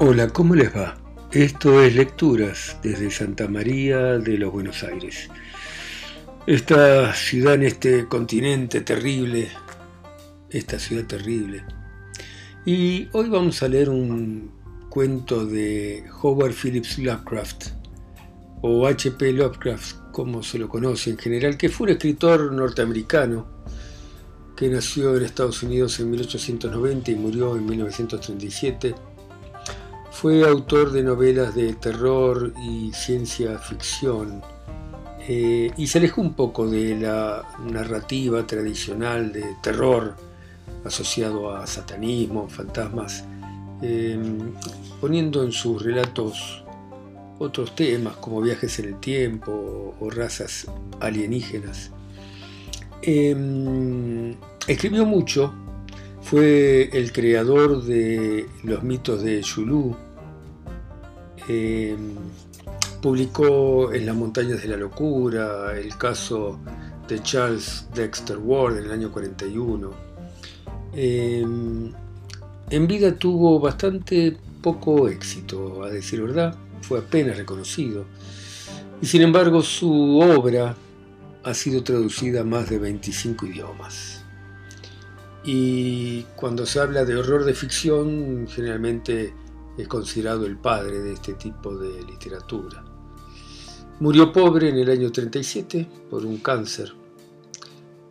Hola, ¿cómo les va? Esto es Lecturas desde Santa María de los Buenos Aires. Esta ciudad en este continente terrible, esta ciudad terrible. Y hoy vamos a leer un cuento de Howard Phillips Lovecraft, o H.P. Lovecraft, como se lo conoce en general, que fue un escritor norteamericano que nació en Estados Unidos en 1890 y murió en 1937 fue autor de novelas de terror y ciencia ficción eh, y se alejó un poco de la narrativa tradicional de terror asociado a satanismo, fantasmas, em, poniendo en sus relatos otros temas como viajes en el tiempo o razas alienígenas. Em, escribió mucho, fue el creador de los mitos de Zulu, eh, publicó En las montañas de la locura, el caso de Charles Dexter Ward en el año 41. Eh, en vida tuvo bastante poco éxito, a decir verdad, fue apenas reconocido. Y sin embargo su obra ha sido traducida a más de 25 idiomas. Y cuando se habla de horror de ficción, generalmente es considerado el padre de este tipo de literatura. Murió pobre en el año 37 por un cáncer.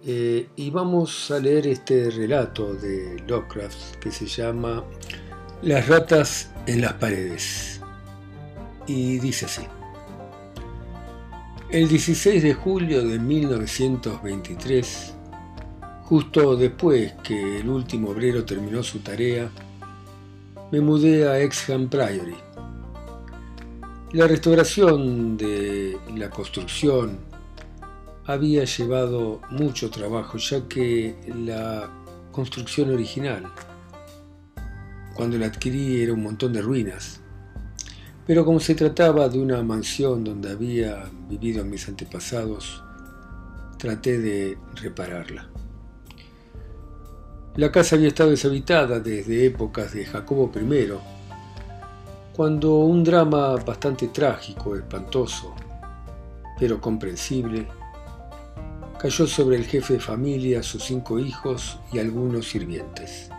Eh, y vamos a leer este relato de Lovecraft que se llama Las ratas en las paredes. Y dice así. El 16 de julio de 1923, justo después que el último obrero terminó su tarea, me mudé a Exham Priory. La restauración de la construcción había llevado mucho trabajo, ya que la construcción original, cuando la adquirí, era un montón de ruinas. Pero como se trataba de una mansión donde había vivido mis antepasados, traté de repararla. La casa había estado deshabitada desde épocas de Jacobo I, cuando un drama bastante trágico, espantoso, pero comprensible, cayó sobre el jefe de familia, sus cinco hijos y algunos sirvientes.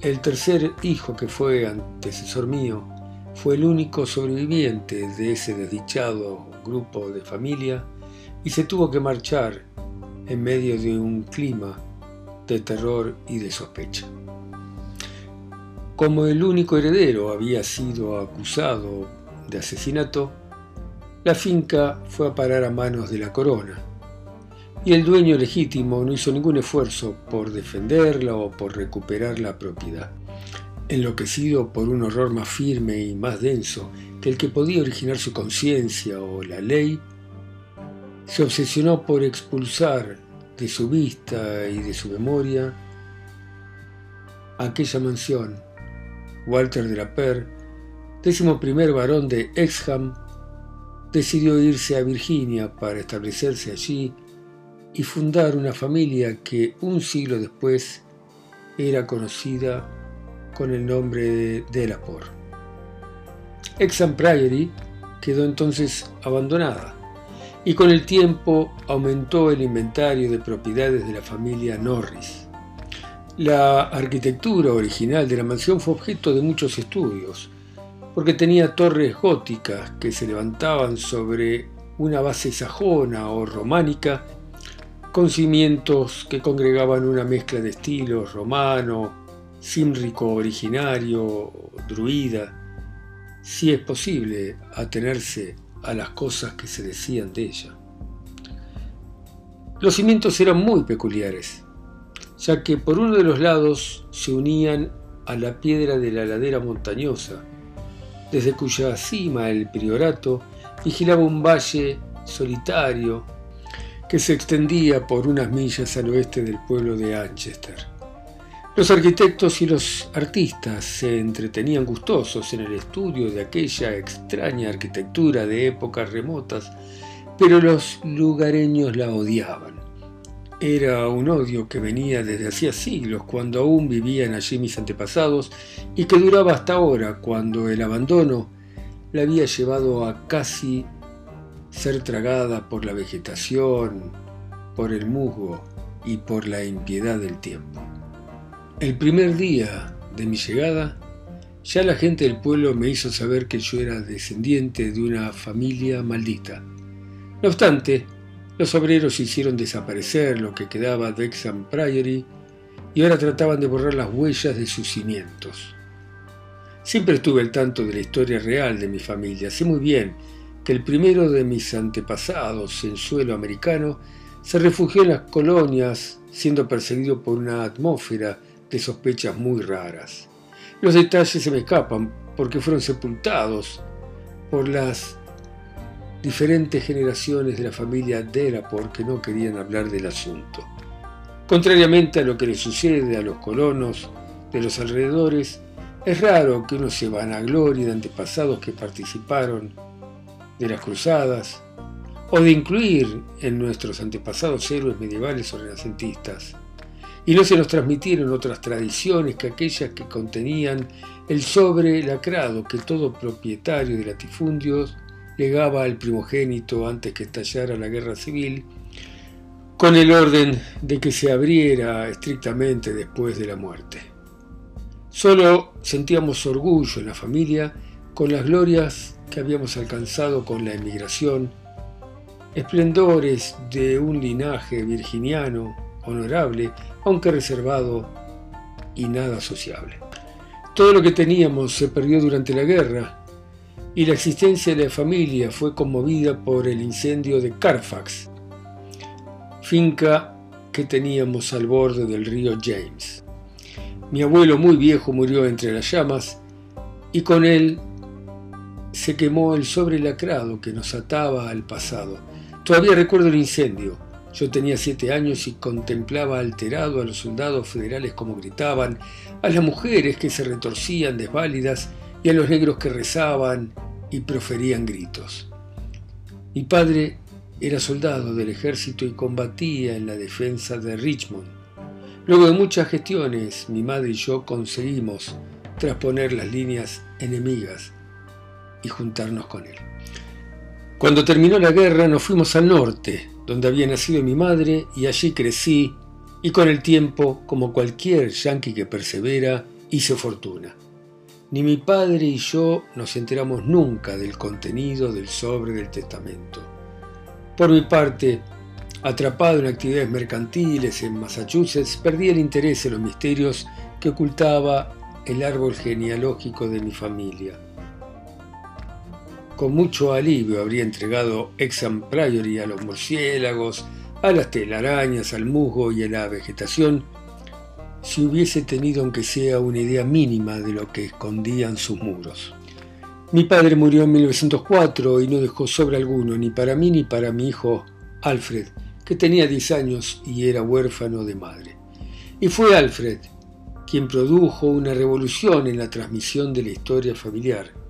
El tercer hijo, que fue antecesor mío, fue el único sobreviviente de ese desdichado grupo de familia y se tuvo que marchar en medio de un clima de terror y de sospecha. Como el único heredero había sido acusado de asesinato, la finca fue a parar a manos de la corona, y el dueño legítimo no hizo ningún esfuerzo por defenderla o por recuperar la propiedad. Enloquecido por un horror más firme y más denso que el que podía originar su conciencia o la ley, se obsesionó por expulsar de su vista y de su memoria aquella mansión. Walter de la Per, décimo primer varón de Exham, decidió irse a Virginia para establecerse allí y fundar una familia que un siglo después era conocida con el nombre de Delaport. Exham Priory quedó entonces abandonada y con el tiempo aumentó el inventario de propiedades de la familia Norris. La arquitectura original de la mansión fue objeto de muchos estudios, porque tenía torres góticas que se levantaban sobre una base sajona o románica, con cimientos que congregaban una mezcla de estilos romano, címrico originario, druida, si es posible atenerse a las cosas que se decían de ella. Los cimientos eran muy peculiares, ya que por uno de los lados se unían a la piedra de la ladera montañosa, desde cuya cima el priorato vigilaba un valle solitario que se extendía por unas millas al oeste del pueblo de Anchester. Los arquitectos y los artistas se entretenían gustosos en el estudio de aquella extraña arquitectura de épocas remotas, pero los lugareños la odiaban. Era un odio que venía desde hacía siglos, cuando aún vivían allí mis antepasados, y que duraba hasta ahora, cuando el abandono la había llevado a casi ser tragada por la vegetación, por el musgo y por la impiedad del tiempo. El primer día de mi llegada, ya la gente del pueblo me hizo saber que yo era descendiente de una familia maldita. No obstante, los obreros hicieron desaparecer lo que quedaba de Exham Priory y ahora trataban de borrar las huellas de sus cimientos. Siempre estuve al tanto de la historia real de mi familia. Sé muy bien que el primero de mis antepasados en suelo americano se refugió en las colonias siendo perseguido por una atmósfera de sospechas muy raras. Los detalles se me escapan porque fueron sepultados por las diferentes generaciones de la familia Dela porque no querían hablar del asunto. Contrariamente a lo que le sucede a los colonos de los alrededores, es raro que uno se vanaglorie de antepasados que participaron de las cruzadas o de incluir en nuestros antepasados héroes medievales o renacentistas. Y no se nos transmitieron otras tradiciones que aquellas que contenían el sobre lacrado que todo propietario de latifundios legaba al primogénito antes que estallara la guerra civil, con el orden de que se abriera estrictamente después de la muerte. Solo sentíamos orgullo en la familia con las glorias que habíamos alcanzado con la emigración, esplendores de un linaje virginiano, honorable, aunque reservado y nada sociable. Todo lo que teníamos se perdió durante la guerra y la existencia de la familia fue conmovida por el incendio de Carfax, finca que teníamos al borde del río James. Mi abuelo muy viejo murió entre las llamas y con él se quemó el sobre lacrado que nos ataba al pasado. Todavía recuerdo el incendio. Yo tenía siete años y contemplaba alterado a los soldados federales como gritaban, a las mujeres que se retorcían desválidas y a los negros que rezaban y proferían gritos. Mi padre era soldado del ejército y combatía en la defensa de Richmond. Luego de muchas gestiones, mi madre y yo conseguimos trasponer las líneas enemigas y juntarnos con él. Cuando terminó la guerra nos fuimos al norte, donde había nacido mi madre, y allí crecí, y con el tiempo, como cualquier yanqui que persevera, hice fortuna. Ni mi padre y yo nos enteramos nunca del contenido del sobre del testamento. Por mi parte, Atrapado en actividades mercantiles en Massachusetts, perdí el interés en los misterios que ocultaba el árbol genealógico de mi familia. Con mucho alivio habría entregado Exam Priory a los murciélagos, a las telarañas, al musgo y a la vegetación, si hubiese tenido aunque sea una idea mínima de lo que escondían sus muros. Mi padre murió en 1904 y no dejó sobre alguno, ni para mí ni para mi hijo Alfred, que tenía 10 años y era huérfano de madre. Y fue Alfred quien produjo una revolución en la transmisión de la historia familiar.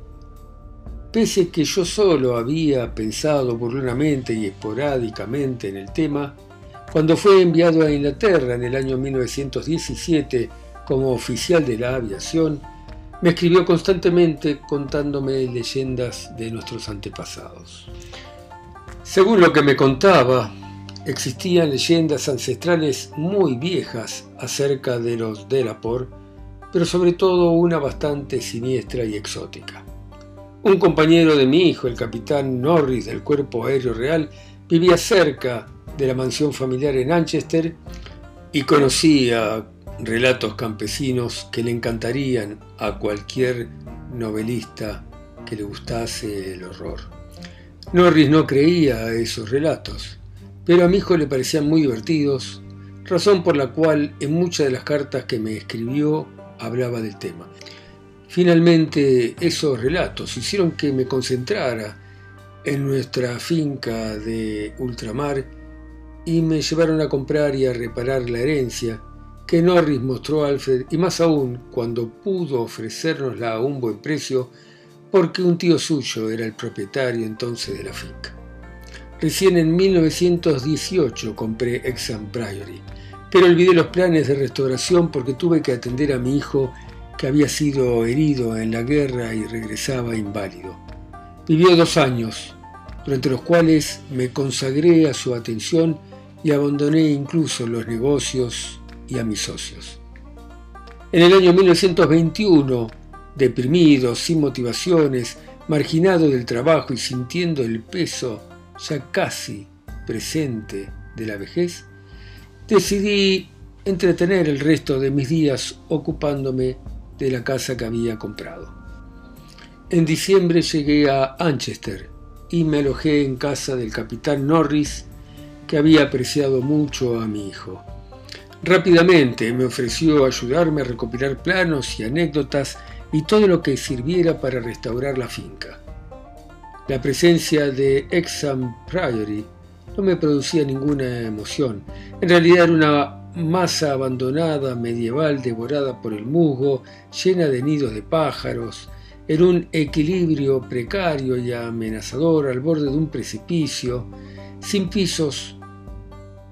Pese que yo solo había pensado burlonamente y esporádicamente en el tema, cuando fue enviado a Inglaterra en el año 1917 como oficial de la aviación, me escribió constantemente contándome leyendas de nuestros antepasados. Según lo que me contaba, Existían leyendas ancestrales muy viejas acerca de los Delapor, pero sobre todo una bastante siniestra y exótica. Un compañero de mi hijo, el capitán Norris del Cuerpo Aéreo Real, vivía cerca de la mansión familiar en Manchester y conocía relatos campesinos que le encantarían a cualquier novelista que le gustase el horror. Norris no creía a esos relatos pero a mi hijo le parecían muy divertidos, razón por la cual en muchas de las cartas que me escribió hablaba del tema. Finalmente, esos relatos hicieron que me concentrara en nuestra finca de ultramar y me llevaron a comprar y a reparar la herencia que Norris mostró a Alfred y más aún cuando pudo ofrecérnosla a un buen precio porque un tío suyo era el propietario entonces de la finca. Recién en 1918 compré Exham Priory, pero olvidé los planes de restauración porque tuve que atender a mi hijo que había sido herido en la guerra y regresaba inválido. Vivió dos años, durante los cuales me consagré a su atención y abandoné incluso los negocios y a mis socios. En el año 1921, deprimido, sin motivaciones, marginado del trabajo y sintiendo el peso ya casi presente de la vejez, decidí entretener el resto de mis días ocupándome de la casa que había comprado. En diciembre llegué a Anchester y me alojé en casa del capitán Norris, que había apreciado mucho a mi hijo. Rápidamente me ofreció ayudarme a recopilar planos y anécdotas y todo lo que sirviera para restaurar la finca. La presencia de Exham Priory no me producía ninguna emoción. En realidad era una masa abandonada medieval devorada por el musgo, llena de nidos de pájaros, en un equilibrio precario y amenazador al borde de un precipicio, sin pisos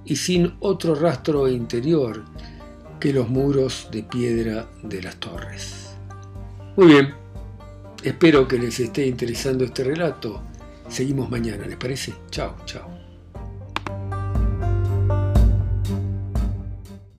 y sin otro rastro interior que los muros de piedra de las torres. Muy bien, espero que les esté interesando este relato. Seguimos mañana, ¿les parece? Chao, chao.